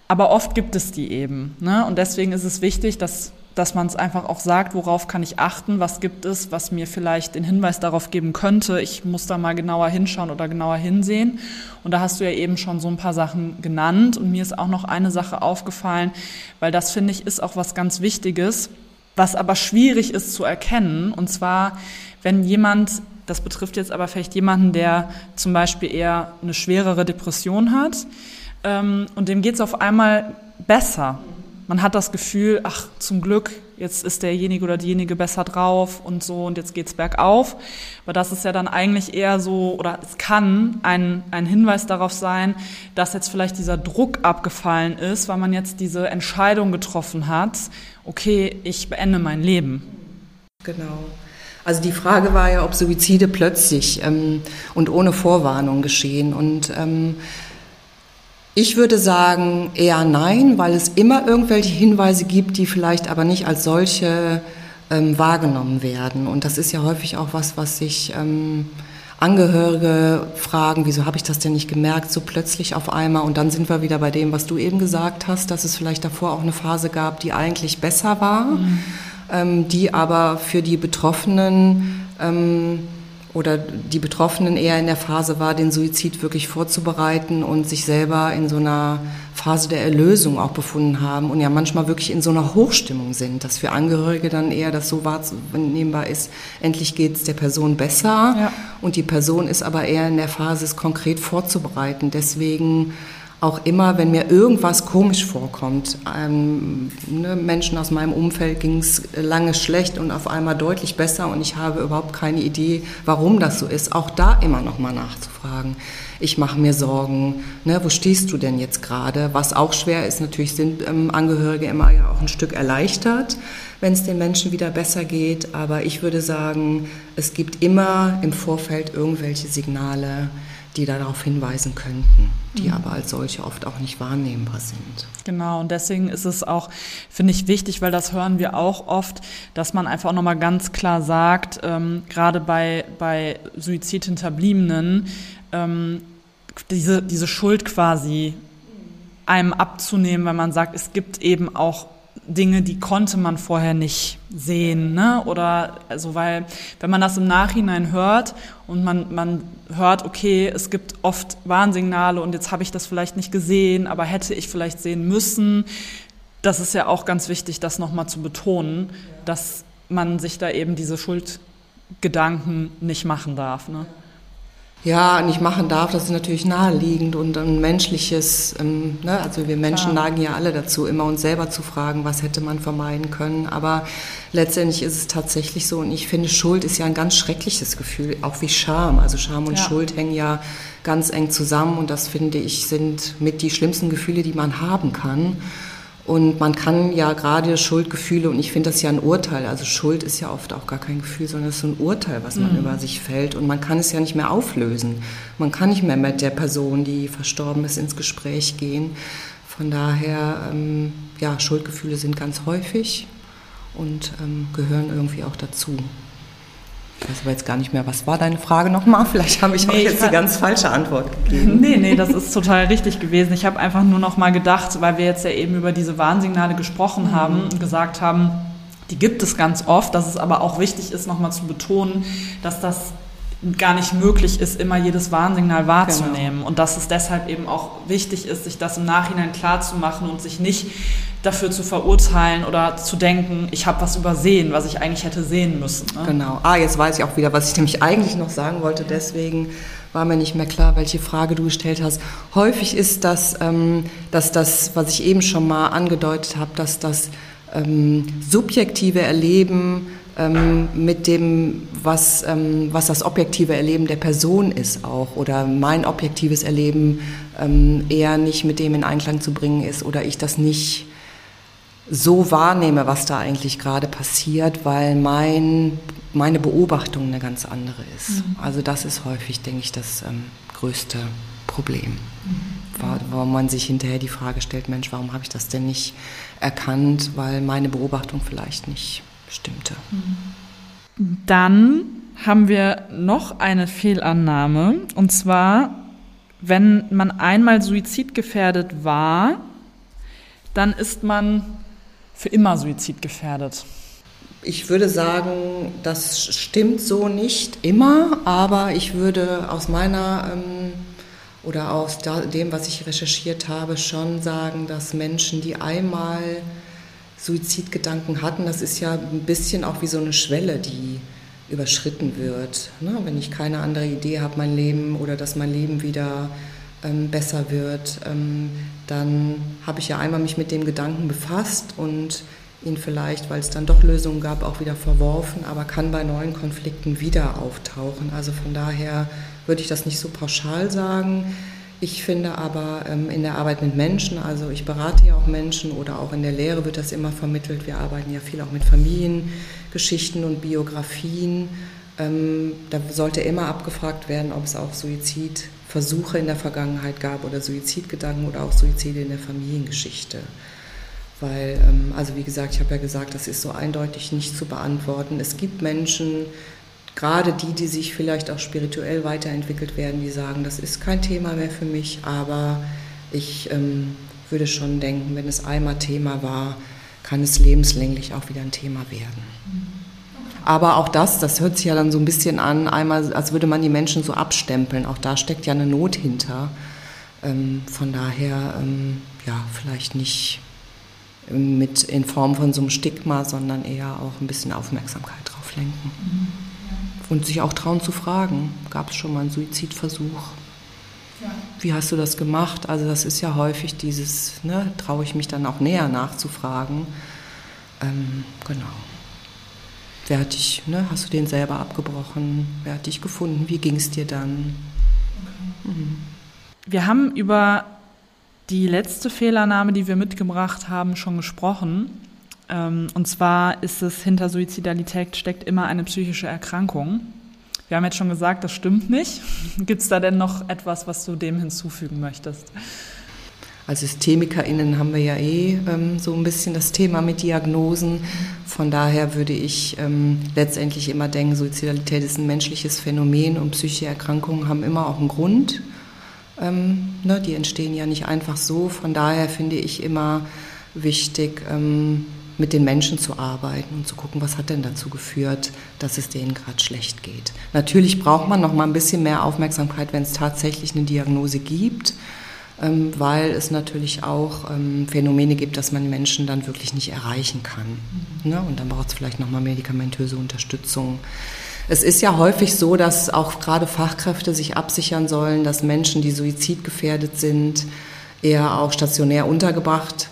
Aber oft gibt es die eben. Ne? Und deswegen ist es wichtig, dass dass man es einfach auch sagt, worauf kann ich achten, was gibt es, was mir vielleicht den Hinweis darauf geben könnte, ich muss da mal genauer hinschauen oder genauer hinsehen. Und da hast du ja eben schon so ein paar Sachen genannt und mir ist auch noch eine Sache aufgefallen, weil das finde ich ist auch was ganz Wichtiges, was aber schwierig ist zu erkennen. Und zwar, wenn jemand, das betrifft jetzt aber vielleicht jemanden, der zum Beispiel eher eine schwerere Depression hat, ähm, und dem geht es auf einmal besser man hat das Gefühl, ach, zum Glück, jetzt ist derjenige oder diejenige besser drauf und so und jetzt geht's bergauf. Aber das ist ja dann eigentlich eher so, oder es kann ein, ein Hinweis darauf sein, dass jetzt vielleicht dieser Druck abgefallen ist, weil man jetzt diese Entscheidung getroffen hat, okay, ich beende mein Leben. Genau. Also die Frage war ja, ob Suizide plötzlich ähm, und ohne Vorwarnung geschehen. Und ähm, ich würde sagen eher nein, weil es immer irgendwelche Hinweise gibt, die vielleicht aber nicht als solche ähm, wahrgenommen werden. Und das ist ja häufig auch was, was sich ähm, Angehörige fragen, wieso habe ich das denn nicht gemerkt, so plötzlich auf einmal. Und dann sind wir wieder bei dem, was du eben gesagt hast, dass es vielleicht davor auch eine Phase gab, die eigentlich besser war, mhm. ähm, die aber für die Betroffenen ähm, oder die Betroffenen eher in der Phase war, den Suizid wirklich vorzubereiten und sich selber in so einer Phase der Erlösung auch befunden haben und ja manchmal wirklich in so einer Hochstimmung sind, dass für Angehörige dann eher das so wahrnehmbar ist, endlich geht es der Person besser ja. und die Person ist aber eher in der Phase, es konkret vorzubereiten. Deswegen auch immer, wenn mir irgendwas komisch vorkommt, ähm, ne, Menschen aus meinem Umfeld ging es lange schlecht und auf einmal deutlich besser und ich habe überhaupt keine Idee, warum das so ist, auch da immer noch mal nachzufragen. Ich mache mir Sorgen, ne, wo stehst du denn jetzt gerade? Was auch schwer ist, natürlich sind ähm, Angehörige immer ja auch ein Stück erleichtert, wenn es den Menschen wieder besser geht, aber ich würde sagen, es gibt immer im Vorfeld irgendwelche Signale, die darauf hinweisen könnten, die mhm. aber als solche oft auch nicht wahrnehmbar sind. Genau, und deswegen ist es auch, finde ich, wichtig, weil das hören wir auch oft, dass man einfach nochmal ganz klar sagt, ähm, gerade bei, bei Suizidhinterbliebenen, ähm, diese, diese Schuld quasi einem abzunehmen, weil man sagt, es gibt eben auch Dinge, die konnte man vorher nicht sehen, ne? Oder also weil, wenn man das im Nachhinein hört und man, man hört, okay, es gibt oft Warnsignale und jetzt habe ich das vielleicht nicht gesehen, aber hätte ich vielleicht sehen müssen. Das ist ja auch ganz wichtig, das nochmal zu betonen, dass man sich da eben diese Schuldgedanken nicht machen darf. Ne? Ja, nicht machen darf, das ist natürlich naheliegend und ein menschliches, ähm, ne, also wir Menschen Klar. neigen ja alle dazu, immer uns selber zu fragen, was hätte man vermeiden können. Aber letztendlich ist es tatsächlich so und ich finde, Schuld ist ja ein ganz schreckliches Gefühl, auch wie Scham. Also Scham und ja. Schuld hängen ja ganz eng zusammen und das finde ich sind mit die schlimmsten Gefühle, die man haben kann. Und man kann ja gerade Schuldgefühle, und ich finde das ja ein Urteil, also Schuld ist ja oft auch gar kein Gefühl, sondern es ist so ein Urteil, was man mhm. über sich fällt. Und man kann es ja nicht mehr auflösen. Man kann nicht mehr mit der Person, die verstorben ist, ins Gespräch gehen. Von daher, ähm, ja, Schuldgefühle sind ganz häufig und ähm, gehören irgendwie auch dazu. Ich weiß aber jetzt gar nicht mehr, was war deine Frage nochmal? Vielleicht habe ich nee, auch jetzt die ganz falsche Antwort gegeben. Nee, nee, das ist total richtig gewesen. Ich habe einfach nur noch mal gedacht, weil wir jetzt ja eben über diese Warnsignale gesprochen mhm. haben und gesagt haben, die gibt es ganz oft, dass es aber auch wichtig ist, nochmal zu betonen, dass das gar nicht möglich ist, immer jedes Warnsignal wahrzunehmen. Genau. Und dass es deshalb eben auch wichtig ist, sich das im Nachhinein klarzumachen und sich nicht dafür zu verurteilen oder zu denken, ich habe was übersehen, was ich eigentlich hätte sehen müssen. Ne? Genau. Ah, jetzt weiß ich auch wieder, was ich nämlich eigentlich noch sagen wollte. Deswegen war mir nicht mehr klar, welche Frage du gestellt hast. Häufig ist das, ähm, dass das, was ich eben schon mal angedeutet habe, dass das ähm, subjektive Erleben ähm, mit dem, was, ähm, was das objektive Erleben der Person ist auch oder mein objektives Erleben ähm, eher nicht mit dem in Einklang zu bringen ist oder ich das nicht so wahrnehme, was da eigentlich gerade passiert, weil mein, meine Beobachtung eine ganz andere ist. Mhm. Also das ist häufig, denke ich, das ähm, größte Problem, mhm. wo man sich hinterher die Frage stellt, Mensch, warum habe ich das denn nicht erkannt, weil meine Beobachtung vielleicht nicht stimmte. Dann haben wir noch eine Fehlannahme, und zwar, wenn man einmal suizidgefährdet war, dann ist man für immer suizidgefährdet. Ich würde sagen, das stimmt so nicht immer, aber ich würde aus meiner ähm, oder aus dem, was ich recherchiert habe, schon sagen, dass Menschen, die einmal Suizidgedanken hatten, das ist ja ein bisschen auch wie so eine Schwelle, die überschritten wird. Ne? Wenn ich keine andere Idee habe, mein Leben oder dass mein Leben wieder ähm, besser wird, ähm, dann habe ich ja einmal mich mit dem Gedanken befasst und ihn vielleicht, weil es dann doch Lösungen gab, auch wieder verworfen, aber kann bei neuen Konflikten wieder auftauchen. Also von daher würde ich das nicht so pauschal sagen. Ich finde aber ähm, in der Arbeit mit Menschen, also ich berate ja auch Menschen oder auch in der Lehre wird das immer vermittelt. Wir arbeiten ja viel auch mit Familiengeschichten und Biografien. Ähm, da sollte immer abgefragt werden, ob es auch Suizidversuche in der Vergangenheit gab oder Suizidgedanken oder auch Suizide in der Familiengeschichte. Weil, ähm, also wie gesagt, ich habe ja gesagt, das ist so eindeutig nicht zu beantworten. Es gibt Menschen, gerade die, die sich vielleicht auch spirituell weiterentwickelt werden, die sagen, das ist kein Thema mehr für mich, aber ich ähm, würde schon denken, wenn es einmal Thema war, kann es lebenslänglich auch wieder ein Thema werden. Aber auch das, das hört sich ja dann so ein bisschen an, einmal, als würde man die Menschen so abstempeln. Auch da steckt ja eine Not hinter. Ähm, von daher, ähm, ja, vielleicht nicht mit in Form von so einem Stigma, sondern eher auch ein bisschen Aufmerksamkeit drauf lenken. Mhm. Und sich auch trauen zu fragen, gab es schon mal einen Suizidversuch? Ja. Wie hast du das gemacht? Also das ist ja häufig dieses, ne, traue ich mich dann auch näher nachzufragen. Ähm, genau. Wer hat dich, ne, hast du den selber abgebrochen? Wer hat dich gefunden? Wie ging es dir dann? Okay. Mhm. Wir haben über die letzte Fehlernahme, die wir mitgebracht haben, schon gesprochen. Ähm, und zwar ist es hinter Suizidalität steckt immer eine psychische Erkrankung. Wir haben jetzt schon gesagt, das stimmt nicht. Gibt es da denn noch etwas, was du dem hinzufügen möchtest? Als SystemikerInnen haben wir ja eh ähm, so ein bisschen das Thema mit Diagnosen. Von daher würde ich ähm, letztendlich immer denken, Suizidalität ist ein menschliches Phänomen und psychische Erkrankungen haben immer auch einen Grund. Ähm, ne, die entstehen ja nicht einfach so. Von daher finde ich immer wichtig, ähm, mit den Menschen zu arbeiten und zu gucken, was hat denn dazu geführt, dass es denen gerade schlecht geht. Natürlich braucht man noch mal ein bisschen mehr Aufmerksamkeit, wenn es tatsächlich eine Diagnose gibt, ähm, weil es natürlich auch ähm, Phänomene gibt, dass man Menschen dann wirklich nicht erreichen kann. Ne? Und dann braucht es vielleicht noch mal medikamentöse Unterstützung. Es ist ja häufig so, dass auch gerade Fachkräfte sich absichern sollen, dass Menschen, die suizidgefährdet sind, eher auch stationär untergebracht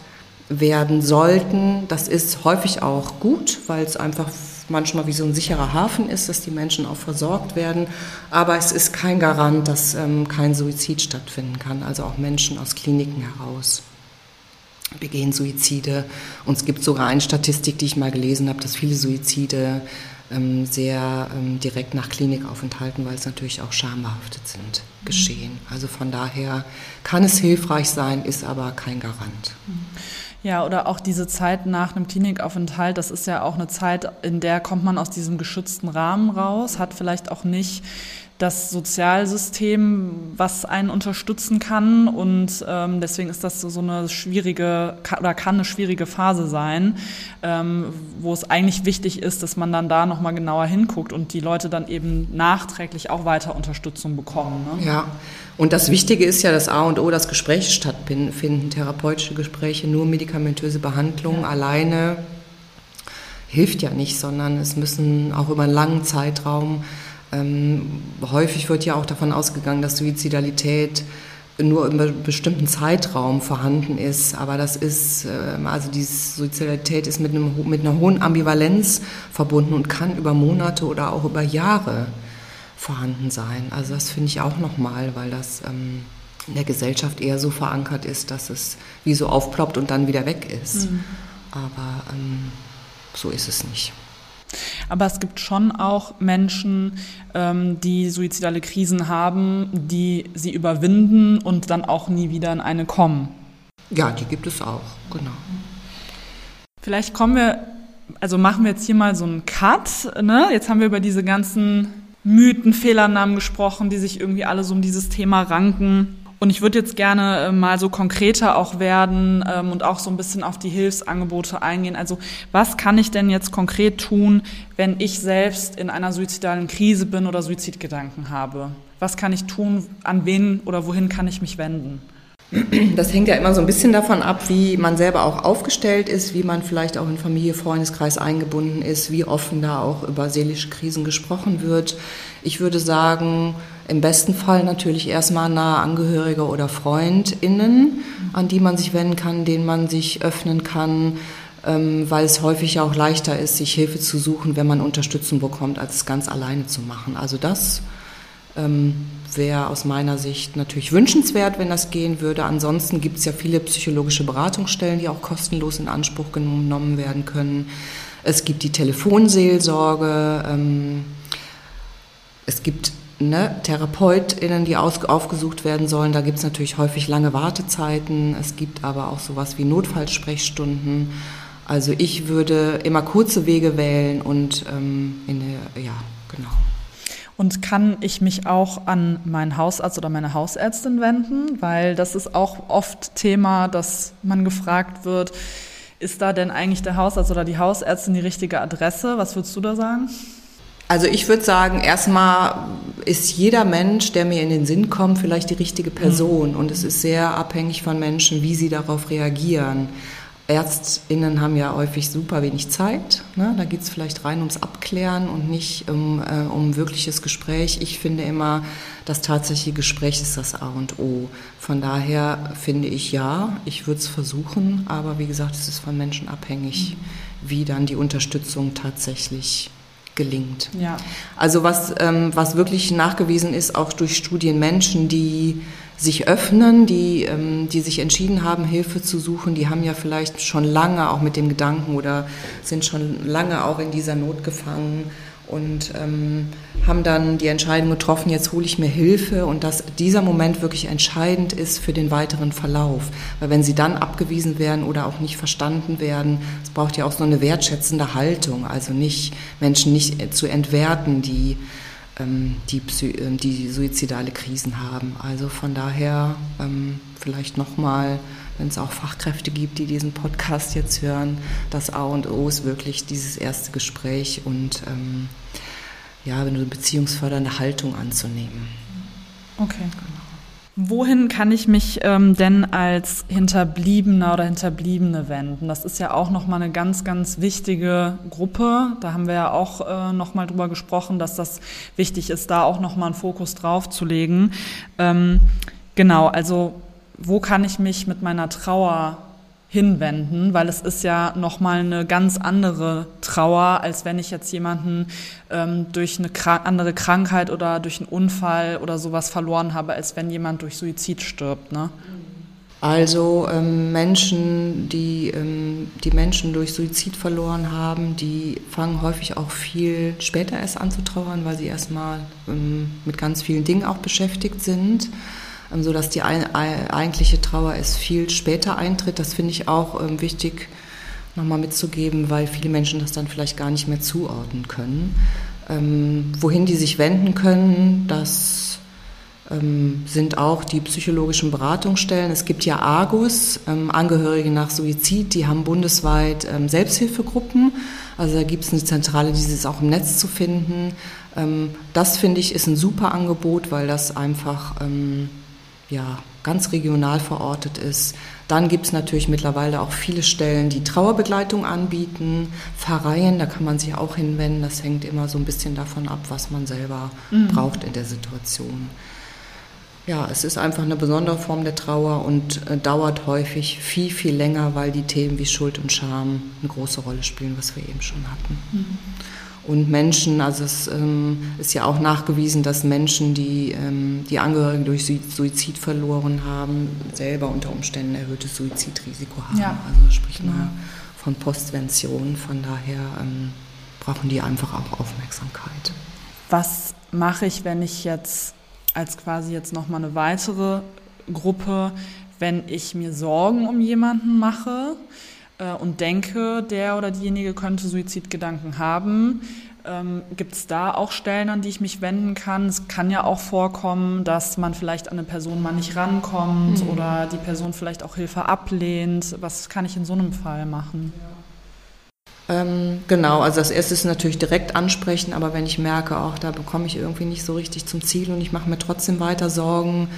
werden sollten. Das ist häufig auch gut, weil es einfach manchmal wie so ein sicherer Hafen ist, dass die Menschen auch versorgt werden. Aber es ist kein Garant, dass ähm, kein Suizid stattfinden kann. Also auch Menschen aus Kliniken heraus begehen Suizide. Und es gibt sogar eine Statistik, die ich mal gelesen habe, dass viele Suizide ähm, sehr ähm, direkt nach Klinikaufenthalten, weil es natürlich auch schambehaftet sind, geschehen. Also von daher kann es hilfreich sein, ist aber kein Garant. Mhm. Ja, oder auch diese Zeit nach einem Klinikaufenthalt, das ist ja auch eine Zeit, in der kommt man aus diesem geschützten Rahmen raus, hat vielleicht auch nicht das Sozialsystem, was einen unterstützen kann. Und ähm, deswegen ist das so, eine schwierige oder kann eine schwierige Phase sein, ähm, wo es eigentlich wichtig ist, dass man dann da nochmal genauer hinguckt und die Leute dann eben nachträglich auch weiter Unterstützung bekommen. Ne? Ja, und das Wichtige ist ja das A und O, dass Gespräche stattfinden, therapeutische Gespräche, nur medikamentöse Behandlung ja. alleine hilft ja nicht, sondern es müssen auch über einen langen Zeitraum ähm, häufig wird ja auch davon ausgegangen, dass Suizidalität nur über einen bestimmten Zeitraum vorhanden ist. Aber das ist, ähm, also die Sozialität ist mit, einem, mit einer hohen Ambivalenz verbunden und kann über Monate oder auch über Jahre vorhanden sein. Also das finde ich auch nochmal, weil das ähm, in der Gesellschaft eher so verankert ist, dass es wie so aufploppt und dann wieder weg ist. Mhm. Aber ähm, so ist es nicht. Aber es gibt schon auch Menschen, ähm, die suizidale Krisen haben, die sie überwinden und dann auch nie wieder in eine kommen. Ja, die gibt es auch, genau. Vielleicht kommen wir, also machen wir jetzt hier mal so einen Cut. Ne? Jetzt haben wir über diese ganzen Mythen, Fehlernamen gesprochen, die sich irgendwie alle so um dieses Thema ranken. Und ich würde jetzt gerne äh, mal so konkreter auch werden ähm, und auch so ein bisschen auf die Hilfsangebote eingehen. Also was kann ich denn jetzt konkret tun, wenn ich selbst in einer suizidalen Krise bin oder Suizidgedanken habe? Was kann ich tun? An wen oder wohin kann ich mich wenden? Das hängt ja immer so ein bisschen davon ab, wie man selber auch aufgestellt ist, wie man vielleicht auch in Familie, Freundeskreis eingebunden ist, wie offen da auch über seelische Krisen gesprochen wird. Ich würde sagen, im besten Fall natürlich erstmal nahe Angehörige oder FreundInnen, an die man sich wenden kann, denen man sich öffnen kann, ähm, weil es häufig auch leichter ist, sich Hilfe zu suchen, wenn man Unterstützung bekommt, als es ganz alleine zu machen. Also das ähm, wäre aus meiner Sicht natürlich wünschenswert, wenn das gehen würde. Ansonsten gibt es ja viele psychologische Beratungsstellen, die auch kostenlos in Anspruch genommen werden können. Es gibt die Telefonseelsorge. Ähm, es gibt ne, TherapeutInnen, die aus, aufgesucht werden sollen. Da gibt es natürlich häufig lange Wartezeiten. Es gibt aber auch sowas wie Notfallsprechstunden. Also ich würde immer kurze Wege wählen und ähm, in der, ja, genau. Und kann ich mich auch an meinen Hausarzt oder meine Hausärztin wenden? Weil das ist auch oft Thema, dass man gefragt wird, ist da denn eigentlich der Hausarzt oder die Hausärztin die richtige Adresse? Was würdest du da sagen? Also ich würde sagen, erstmal ist jeder Mensch, der mir in den Sinn kommt, vielleicht die richtige Person. Und es ist sehr abhängig von Menschen, wie sie darauf reagieren. Ärztinnen haben ja häufig super wenig Zeit. Ne? Da geht es vielleicht rein ums Abklären und nicht um, äh, um wirkliches Gespräch. Ich finde immer, das tatsächliche Gespräch ist das A und O. Von daher finde ich ja, ich würde es versuchen, aber wie gesagt, es ist von Menschen abhängig, wie dann die Unterstützung tatsächlich gelingt. Ja. Also was, ähm, was wirklich nachgewiesen ist, auch durch Studien Menschen, die sich öffnen, die, ähm, die sich entschieden haben, Hilfe zu suchen, die haben ja vielleicht schon lange auch mit dem Gedanken oder sind schon lange auch in dieser Not gefangen und ähm, haben dann die Entscheidung getroffen, jetzt hole ich mir Hilfe und dass dieser Moment wirklich entscheidend ist für den weiteren Verlauf. Weil wenn sie dann abgewiesen werden oder auch nicht verstanden werden, es braucht ja auch so eine wertschätzende Haltung, also nicht Menschen nicht zu entwerten, die ähm, die, ähm, die suizidale Krisen haben. Also von daher ähm, vielleicht nochmal, wenn es auch Fachkräfte gibt, die diesen Podcast jetzt hören, das A und O ist wirklich dieses erste Gespräch und ähm, ja, eine beziehungsfördernde Haltung anzunehmen. Okay. Wohin kann ich mich ähm, denn als Hinterbliebener oder Hinterbliebene wenden? Das ist ja auch nochmal eine ganz, ganz wichtige Gruppe. Da haben wir ja auch äh, nochmal drüber gesprochen, dass das wichtig ist, da auch nochmal einen Fokus drauf zu legen. Ähm, genau, also wo kann ich mich mit meiner Trauer hinwenden, weil es ist ja nochmal eine ganz andere Trauer, als wenn ich jetzt jemanden ähm, durch eine krank andere Krankheit oder durch einen Unfall oder sowas verloren habe, als wenn jemand durch Suizid stirbt. Ne? Also ähm, Menschen, die ähm, die Menschen durch Suizid verloren haben, die fangen häufig auch viel später erst an zu trauern, weil sie erstmal ähm, mit ganz vielen Dingen auch beschäftigt sind. Ähm, so dass die eigentliche Trauer erst viel später eintritt. Das finde ich auch ähm, wichtig nochmal mitzugeben, weil viele Menschen das dann vielleicht gar nicht mehr zuordnen können. Ähm, wohin die sich wenden können, das sind auch die psychologischen Beratungsstellen. Es gibt ja Argus, Angehörige nach Suizid, die haben bundesweit Selbsthilfegruppen. Also da gibt es eine Zentrale, die ist auch im Netz zu finden. das finde ich ist ein super Angebot, weil das einfach ja, ganz regional verortet ist. Dann gibt es natürlich mittlerweile auch viele Stellen, die Trauerbegleitung anbieten, Pfarreien, da kann man sich auch hinwenden. Das hängt immer so ein bisschen davon ab, was man selber mhm. braucht in der Situation. Ja, es ist einfach eine besondere Form der Trauer und äh, dauert häufig viel, viel länger, weil die Themen wie Schuld und Scham eine große Rolle spielen, was wir eben schon hatten. Mhm. Und Menschen, also es ähm, ist ja auch nachgewiesen, dass Menschen, die ähm, die Angehörigen durch Suizid verloren haben, selber unter Umständen erhöhtes Suizidrisiko haben. Ja. Also sprich genau. mal von Postvention. Von daher ähm, brauchen die einfach auch Aufmerksamkeit. Was mache ich, wenn ich jetzt als quasi jetzt nochmal eine weitere Gruppe, wenn ich mir Sorgen um jemanden mache äh, und denke, der oder diejenige könnte Suizidgedanken haben? Ähm, Gibt es da auch Stellen, an die ich mich wenden kann? Es kann ja auch vorkommen, dass man vielleicht an eine Person mal nicht rankommt mhm. oder die Person vielleicht auch Hilfe ablehnt. Was kann ich in so einem Fall machen? Ähm, genau, also das erste ist natürlich direkt ansprechen, aber wenn ich merke, auch da bekomme ich irgendwie nicht so richtig zum Ziel und ich mache mir trotzdem weiter Sorgen,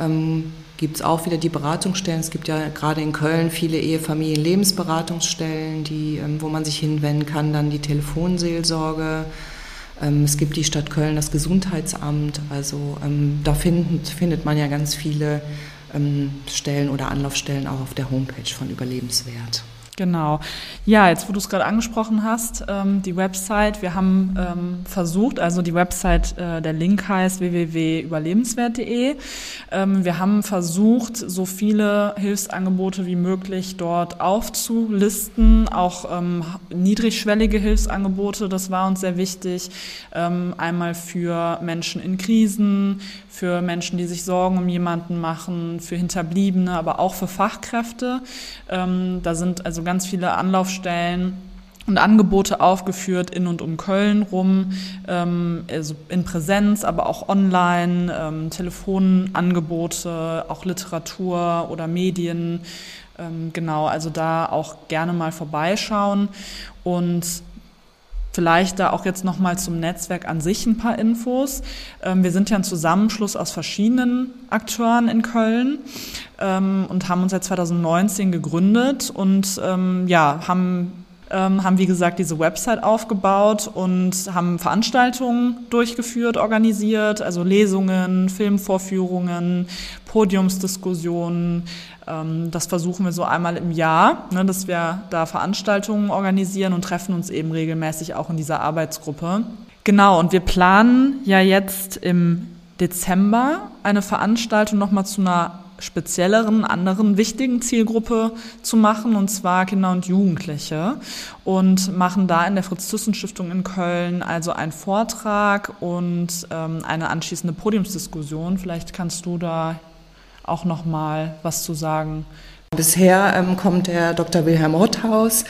ähm, gibt es auch wieder die Beratungsstellen. Es gibt ja gerade in Köln viele Ehefamilien-Lebensberatungsstellen, die, ähm, wo man sich hinwenden kann, dann die Telefonseelsorge. Ähm, es gibt die Stadt Köln, das Gesundheitsamt. Also ähm, da findet, findet man ja ganz viele Stellen oder Anlaufstellen auch auf der Homepage von Überlebenswert. Genau. Ja, jetzt wo du es gerade angesprochen hast, ähm, die Website, wir haben ähm, versucht, also die Website, äh, der Link heißt www.überlebenswert.de. Ähm, wir haben versucht, so viele Hilfsangebote wie möglich dort aufzulisten, auch ähm, niedrigschwellige Hilfsangebote, das war uns sehr wichtig. Ähm, einmal für Menschen in Krisen, für Menschen, die sich Sorgen um jemanden machen, für Hinterbliebene, aber auch für Fachkräfte. Ähm, da sind also ganz viele Anlaufstellen und Angebote aufgeführt in und um Köln rum, ähm, also in Präsenz, aber auch online, ähm, Telefonangebote, auch Literatur oder Medien. Ähm, genau, also da auch gerne mal vorbeischauen und Vielleicht da auch jetzt nochmal zum Netzwerk an sich ein paar Infos. Ähm, wir sind ja ein Zusammenschluss aus verschiedenen Akteuren in Köln ähm, und haben uns seit 2019 gegründet und ähm, ja, haben haben, wie gesagt, diese Website aufgebaut und haben Veranstaltungen durchgeführt, organisiert, also Lesungen, Filmvorführungen, Podiumsdiskussionen, das versuchen wir so einmal im Jahr, ne, dass wir da Veranstaltungen organisieren und treffen uns eben regelmäßig auch in dieser Arbeitsgruppe. Genau, und wir planen ja jetzt im Dezember eine Veranstaltung nochmal zu einer spezielleren, anderen wichtigen Zielgruppe zu machen, und zwar Kinder und Jugendliche. Und machen da in der Fritz-Thyssen-Stiftung in Köln also einen Vortrag und ähm, eine anschließende Podiumsdiskussion. Vielleicht kannst du da auch noch mal was zu sagen. Bisher ähm, kommt der Dr. Wilhelm Rotthaus,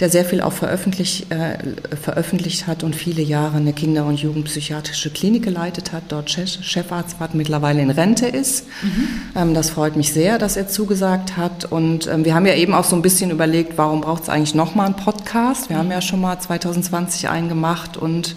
der sehr viel auch veröffentlicht, äh, veröffentlicht hat und viele Jahre eine Kinder- und Jugendpsychiatrische Klinik geleitet hat, dort Chefarzt war, mittlerweile in Rente ist. Mhm. Ähm, das freut mich sehr, dass er zugesagt hat. Und ähm, wir haben ja eben auch so ein bisschen überlegt, warum braucht es eigentlich nochmal einen Podcast? Wir haben ja schon mal 2020 einen gemacht und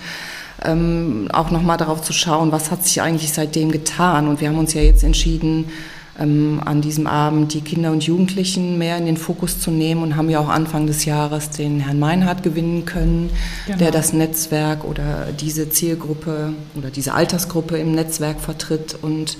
ähm, auch nochmal darauf zu schauen, was hat sich eigentlich seitdem getan. Und wir haben uns ja jetzt entschieden, ähm, an diesem Abend die Kinder und Jugendlichen mehr in den Fokus zu nehmen und haben ja auch Anfang des Jahres den Herrn Meinhardt gewinnen können, genau. der das Netzwerk oder diese Zielgruppe oder diese Altersgruppe im Netzwerk vertritt und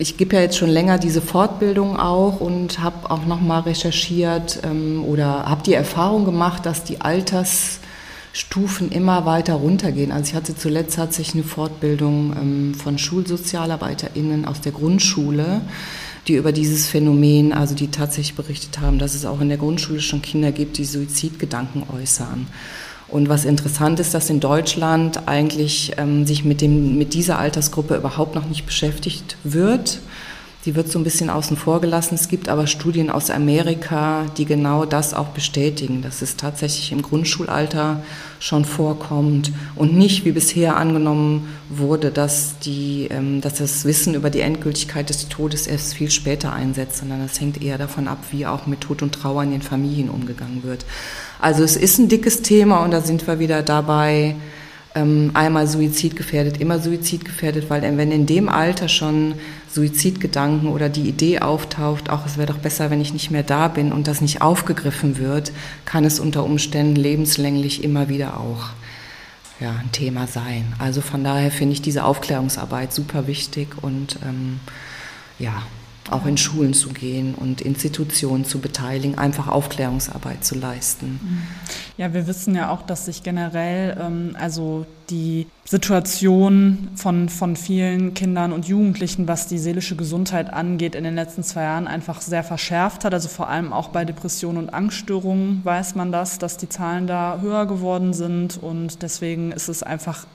ich gebe ja jetzt schon länger diese Fortbildung auch und habe auch nochmal recherchiert ähm, oder habe die Erfahrung gemacht, dass die Altersstufen immer weiter runtergehen. Also ich hatte zuletzt hat sich eine Fortbildung ähm, von SchulsozialarbeiterInnen aus der Grundschule die über dieses Phänomen, also die tatsächlich berichtet haben, dass es auch in der Grundschule schon Kinder gibt, die Suizidgedanken äußern. Und was interessant ist, dass in Deutschland eigentlich ähm, sich mit, dem, mit dieser Altersgruppe überhaupt noch nicht beschäftigt wird. Die wird so ein bisschen außen vor gelassen. Es gibt aber Studien aus Amerika, die genau das auch bestätigen, dass es tatsächlich im Grundschulalter schon vorkommt und nicht wie bisher angenommen wurde, dass, die, ähm, dass das Wissen über die Endgültigkeit des Todes erst viel später einsetzt, sondern das hängt eher davon ab, wie auch mit Tod und Trauer in den Familien umgegangen wird. Also es ist ein dickes Thema und da sind wir wieder dabei, ähm, einmal suizidgefährdet, immer suizidgefährdet, weil wenn in dem Alter schon Suizidgedanken oder die Idee auftaucht, auch es wäre doch besser, wenn ich nicht mehr da bin und das nicht aufgegriffen wird, kann es unter Umständen lebenslänglich immer wieder auch ja, ein Thema sein. Also von daher finde ich diese Aufklärungsarbeit super wichtig und ähm, ja, auch in Schulen zu gehen und Institutionen zu beteiligen, einfach Aufklärungsarbeit zu leisten. Ja, wir wissen ja auch, dass sich generell ähm, also die Situation von, von vielen Kindern und Jugendlichen, was die seelische Gesundheit angeht, in den letzten zwei Jahren einfach sehr verschärft hat. Also vor allem auch bei Depressionen und Angststörungen weiß man das, dass die Zahlen da höher geworden sind und deswegen ist es einfach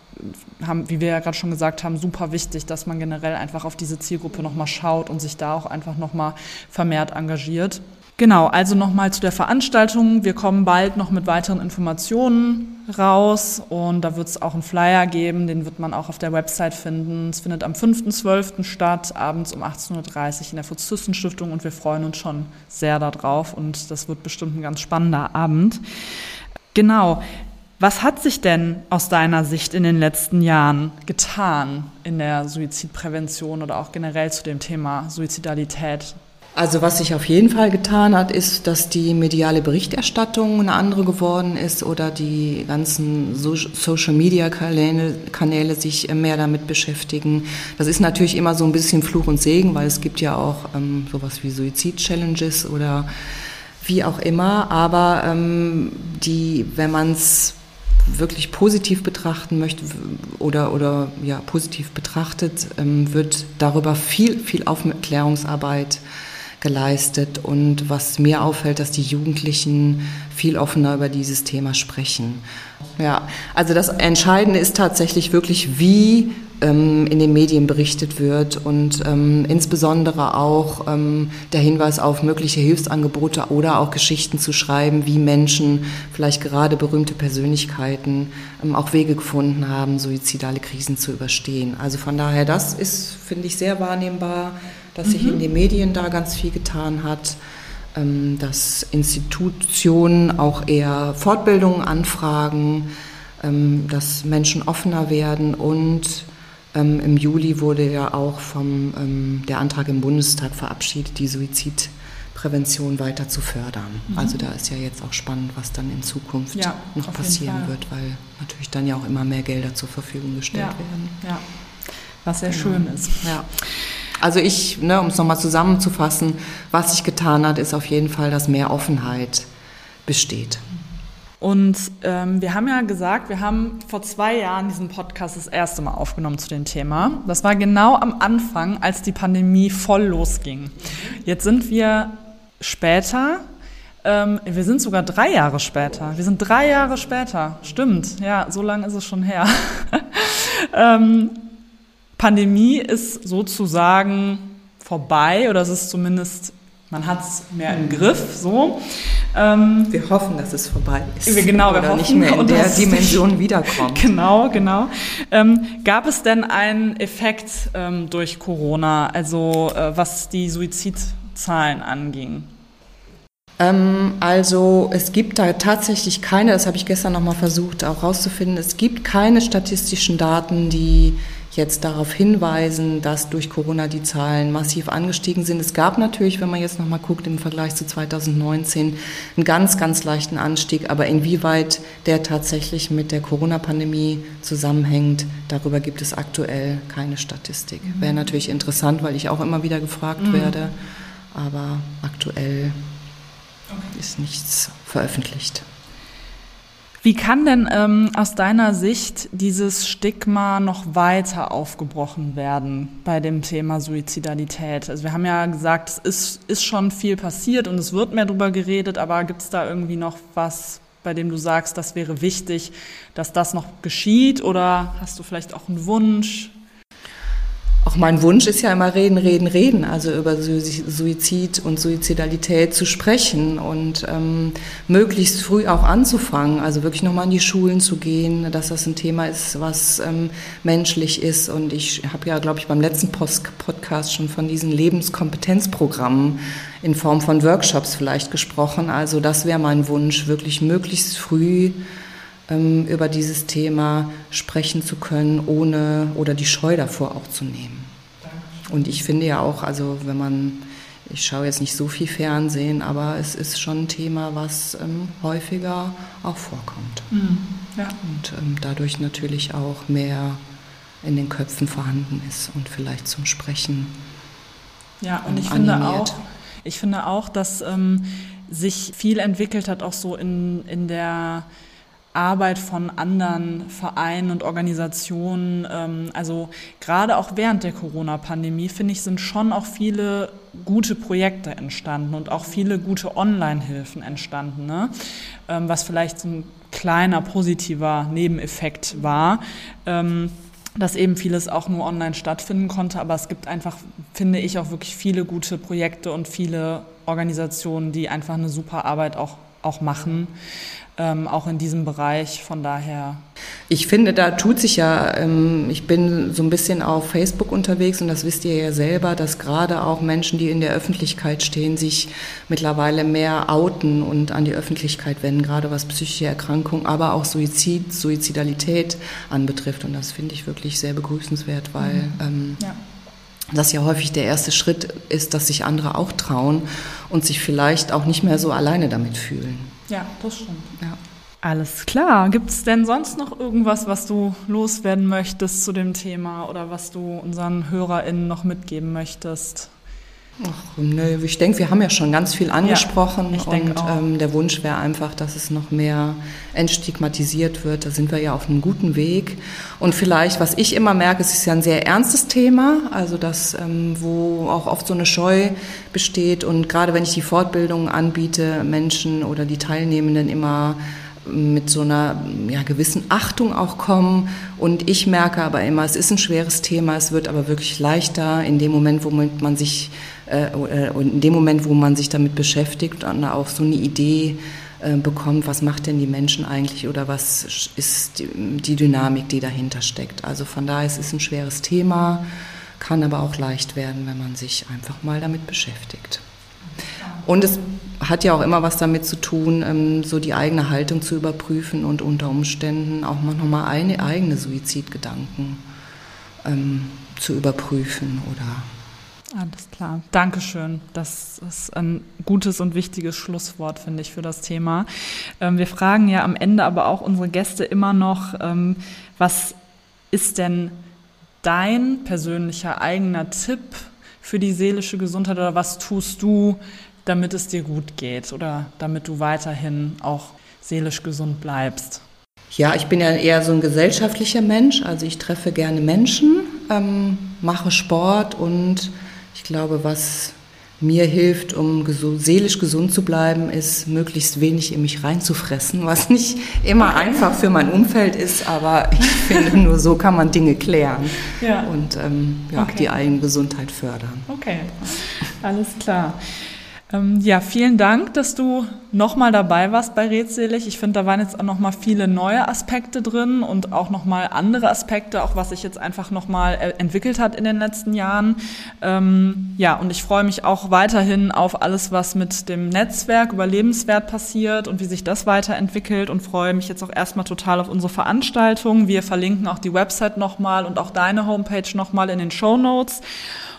haben, wie wir ja gerade schon gesagt haben, super wichtig, dass man generell einfach auf diese Zielgruppe nochmal schaut und sich da auch einfach nochmal vermehrt engagiert. Genau, also nochmal zu der Veranstaltung. Wir kommen bald noch mit weiteren Informationen raus und da wird es auch einen Flyer geben, den wird man auch auf der Website finden. Es findet am 5.12. statt, abends um 18.30 Uhr in der Fritz-Thyssen-Stiftung und wir freuen uns schon sehr darauf und das wird bestimmt ein ganz spannender Abend. Genau, was hat sich denn aus deiner Sicht in den letzten Jahren getan in der Suizidprävention oder auch generell zu dem Thema Suizidalität? Also was sich auf jeden Fall getan hat, ist, dass die mediale Berichterstattung eine andere geworden ist oder die ganzen Social-Media-Kanäle Kanäle sich mehr damit beschäftigen. Das ist natürlich immer so ein bisschen Fluch und Segen, weil es gibt ja auch ähm, sowas wie Suizid-Challenges oder wie auch immer. Aber ähm, die, wenn man es wirklich positiv betrachten möchte oder, oder ja, positiv betrachtet, ähm, wird darüber viel, viel Aufklärungsarbeit geleistet. Und was mir auffällt, dass die Jugendlichen viel offener über dieses Thema sprechen. Ja, also das Entscheidende ist tatsächlich wirklich, wie ähm, in den Medien berichtet wird und ähm, insbesondere auch ähm, der Hinweis auf mögliche Hilfsangebote oder auch Geschichten zu schreiben, wie Menschen, vielleicht gerade berühmte Persönlichkeiten, ähm, auch Wege gefunden haben, suizidale Krisen zu überstehen. Also von daher, das ist, finde ich, sehr wahrnehmbar, dass sich in mhm. den Medien da ganz viel getan hat ähm, dass Institutionen auch eher Fortbildungen anfragen, ähm, dass Menschen offener werden und ähm, Im Juli wurde ja auch vom, ähm, der Antrag im Bundestag verabschiedet, die Suizidprävention weiter zu fördern. Mhm. Also da ist ja jetzt auch spannend, was dann in Zukunft ja, noch passieren wird, weil natürlich dann ja auch immer mehr Gelder zur Verfügung gestellt ja, werden. Ja, was sehr genau. schön ist. Ja. Also ich, ne, um es nochmal zusammenzufassen, was sich getan hat, ist auf jeden Fall, dass mehr Offenheit besteht. Und ähm, wir haben ja gesagt, wir haben vor zwei Jahren diesen Podcast das erste Mal aufgenommen zu dem Thema. Das war genau am Anfang, als die Pandemie voll losging. Jetzt sind wir später. Ähm, wir sind sogar drei Jahre später. Wir sind drei Jahre später. Stimmt, ja, so lange ist es schon her. ähm, Pandemie ist sozusagen vorbei oder es ist zumindest man hat es mehr im Griff, so. Ähm, wir hoffen, dass es vorbei ist. Wir, genau, wir oder hoffen, nicht mehr in der Dimension wiederkommt. Genau, genau. Ähm, gab es denn einen Effekt ähm, durch Corona, also äh, was die Suizidzahlen anging? Ähm, also es gibt da tatsächlich keine, das habe ich gestern nochmal versucht auch rauszufinden, es gibt keine statistischen Daten, die jetzt darauf hinweisen, dass durch Corona die Zahlen massiv angestiegen sind. Es gab natürlich, wenn man jetzt nochmal guckt, im Vergleich zu 2019 einen ganz, ganz leichten Anstieg. Aber inwieweit der tatsächlich mit der Corona-Pandemie zusammenhängt, darüber gibt es aktuell keine Statistik. Mhm. Wäre natürlich interessant, weil ich auch immer wieder gefragt mhm. werde. Aber aktuell. Ist nichts veröffentlicht. Wie kann denn ähm, aus deiner Sicht dieses Stigma noch weiter aufgebrochen werden bei dem Thema Suizidalität? Also wir haben ja gesagt, es ist, ist schon viel passiert und es wird mehr darüber geredet, aber gibt es da irgendwie noch was, bei dem du sagst, das wäre wichtig, dass das noch geschieht? Oder hast du vielleicht auch einen Wunsch? Auch mein Wunsch ist ja immer reden, reden, reden, also über Suizid und Suizidalität zu sprechen und ähm, möglichst früh auch anzufangen, also wirklich nochmal in die Schulen zu gehen, dass das ein Thema ist, was ähm, menschlich ist. Und ich habe ja, glaube ich, beim letzten Post Podcast schon von diesen Lebenskompetenzprogrammen in Form von Workshops vielleicht gesprochen. Also das wäre mein Wunsch, wirklich möglichst früh über dieses Thema sprechen zu können, ohne oder die Scheu davor auch zu nehmen. Und ich finde ja auch, also wenn man, ich schaue jetzt nicht so viel Fernsehen, aber es ist schon ein Thema, was ähm, häufiger auch vorkommt. Mhm. Ja. Und ähm, dadurch natürlich auch mehr in den Köpfen vorhanden ist und vielleicht zum Sprechen Ja, und ich finde auch, ich finde auch, dass ähm, sich viel entwickelt hat, auch so in, in der Arbeit von anderen Vereinen und Organisationen. Ähm, also gerade auch während der Corona-Pandemie, finde ich, sind schon auch viele gute Projekte entstanden und auch viele gute Online-Hilfen entstanden, ne? Ähm, was vielleicht so ein kleiner positiver Nebeneffekt war. Ähm, dass eben vieles auch nur online stattfinden konnte, aber es gibt einfach, finde ich, auch wirklich viele gute Projekte und viele Organisationen, die einfach eine super Arbeit auch, auch machen ähm, auch in diesem Bereich. Von daher. Ich finde, da tut sich ja, ähm, ich bin so ein bisschen auf Facebook unterwegs und das wisst ihr ja selber, dass gerade auch Menschen, die in der Öffentlichkeit stehen, sich mittlerweile mehr outen und an die Öffentlichkeit wenden, gerade was psychische Erkrankungen, aber auch Suizid, Suizidalität anbetrifft. Und das finde ich wirklich sehr begrüßenswert, weil mhm. ähm, ja das ja häufig der erste Schritt ist, dass sich andere auch trauen und sich vielleicht auch nicht mehr so alleine damit fühlen. Ja, das stimmt. Ja. Alles klar. Gibt es denn sonst noch irgendwas, was du loswerden möchtest zu dem Thema oder was du unseren HörerInnen noch mitgeben möchtest? Ach, nö, ich denke, wir haben ja schon ganz viel angesprochen ja, und ähm, der Wunsch wäre einfach, dass es noch mehr entstigmatisiert wird. Da sind wir ja auf einem guten Weg. Und vielleicht, was ich immer merke, es ist ja ein sehr ernstes Thema, also das, ähm, wo auch oft so eine Scheu besteht. Und gerade wenn ich die Fortbildungen anbiete, Menschen oder die Teilnehmenden immer mit so einer ja, gewissen Achtung auch kommen. Und ich merke aber immer, es ist ein schweres Thema, es wird aber wirklich leichter in dem Moment, wo man sich und in dem Moment, wo man sich damit beschäftigt und auch so eine Idee äh, bekommt, was macht denn die Menschen eigentlich oder was ist die Dynamik, die dahinter steckt. Also von daher ist es ein schweres Thema, kann aber auch leicht werden, wenn man sich einfach mal damit beschäftigt. Und es hat ja auch immer was damit zu tun, ähm, so die eigene Haltung zu überprüfen und unter Umständen auch nochmal eigene Suizidgedanken ähm, zu überprüfen oder alles klar. Dankeschön. Das ist ein gutes und wichtiges Schlusswort, finde ich, für das Thema. Ähm, wir fragen ja am Ende aber auch unsere Gäste immer noch, ähm, was ist denn dein persönlicher eigener Tipp für die seelische Gesundheit oder was tust du, damit es dir gut geht oder damit du weiterhin auch seelisch gesund bleibst? Ja, ich bin ja eher so ein gesellschaftlicher Mensch, also ich treffe gerne Menschen, ähm, mache Sport und ich glaube, was mir hilft, um seelisch gesund zu bleiben, ist möglichst wenig in mich reinzufressen, was nicht immer einfach für mein Umfeld ist, aber ich finde, nur so kann man Dinge klären ja. und ähm, ja, okay. die eigene Gesundheit fördern. Okay, alles klar. Ähm, ja, vielen Dank, dass du nochmal dabei warst bei Redselig. Ich finde, da waren jetzt auch nochmal viele neue Aspekte drin und auch nochmal andere Aspekte, auch was sich jetzt einfach nochmal äh, entwickelt hat in den letzten Jahren. Ähm, ja, und ich freue mich auch weiterhin auf alles, was mit dem Netzwerk Überlebenswert passiert und wie sich das weiterentwickelt und freue mich jetzt auch erstmal total auf unsere Veranstaltung. Wir verlinken auch die Website nochmal und auch deine Homepage nochmal in den Show Notes.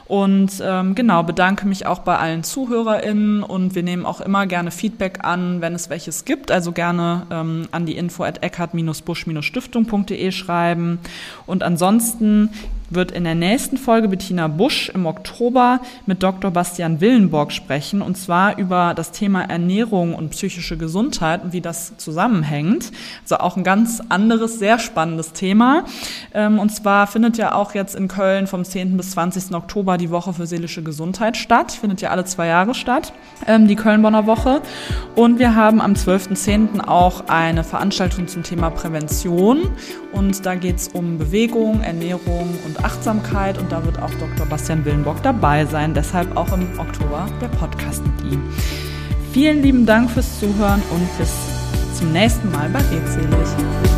Und ähm, genau, bedanke mich auch bei allen ZuhörerInnen und wir nehmen auch immer gerne Feedback an, wenn es welches gibt. Also gerne ähm, an die info at eckart-busch-stiftung.de schreiben. Und ansonsten wird in der nächsten Folge Bettina Busch im Oktober mit Dr. Bastian Willenborg sprechen und zwar über das Thema Ernährung und psychische Gesundheit und wie das zusammenhängt. Also auch ein ganz anderes, sehr spannendes Thema. Ähm, und zwar findet ja auch jetzt in Köln vom 10. bis 20. Oktober die Woche für seelische Gesundheit statt. Findet ja alle zwei Jahre statt, ähm, die Köln-Bonner Woche. Und wir haben am 12.10. auch eine Veranstaltung zum Thema Prävention. Und da geht es um Bewegung, Ernährung und Achtsamkeit und da wird auch Dr. Bastian Willenbock dabei sein. Deshalb auch im Oktober der Podcast mit ihm. Vielen lieben Dank fürs Zuhören und bis zum nächsten Mal bei Redselig.